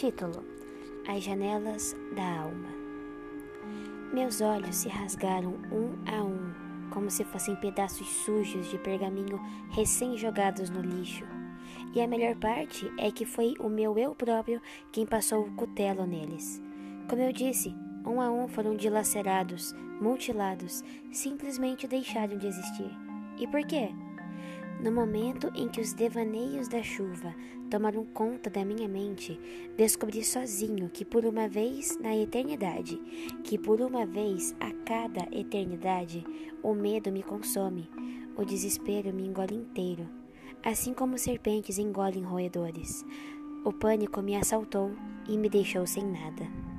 Título: As Janelas da Alma. Meus olhos se rasgaram um a um, como se fossem pedaços sujos de pergaminho recém-jogados no lixo. E a melhor parte é que foi o meu eu próprio quem passou o cutelo neles. Como eu disse, um a um foram dilacerados, mutilados, simplesmente deixaram de existir. E por quê? No momento em que os devaneios da chuva tomaram conta da minha mente, descobri sozinho que por uma vez na eternidade, que por uma vez a cada eternidade, o medo me consome, o desespero me engole inteiro, assim como serpentes engolem roedores. O pânico me assaltou e me deixou sem nada.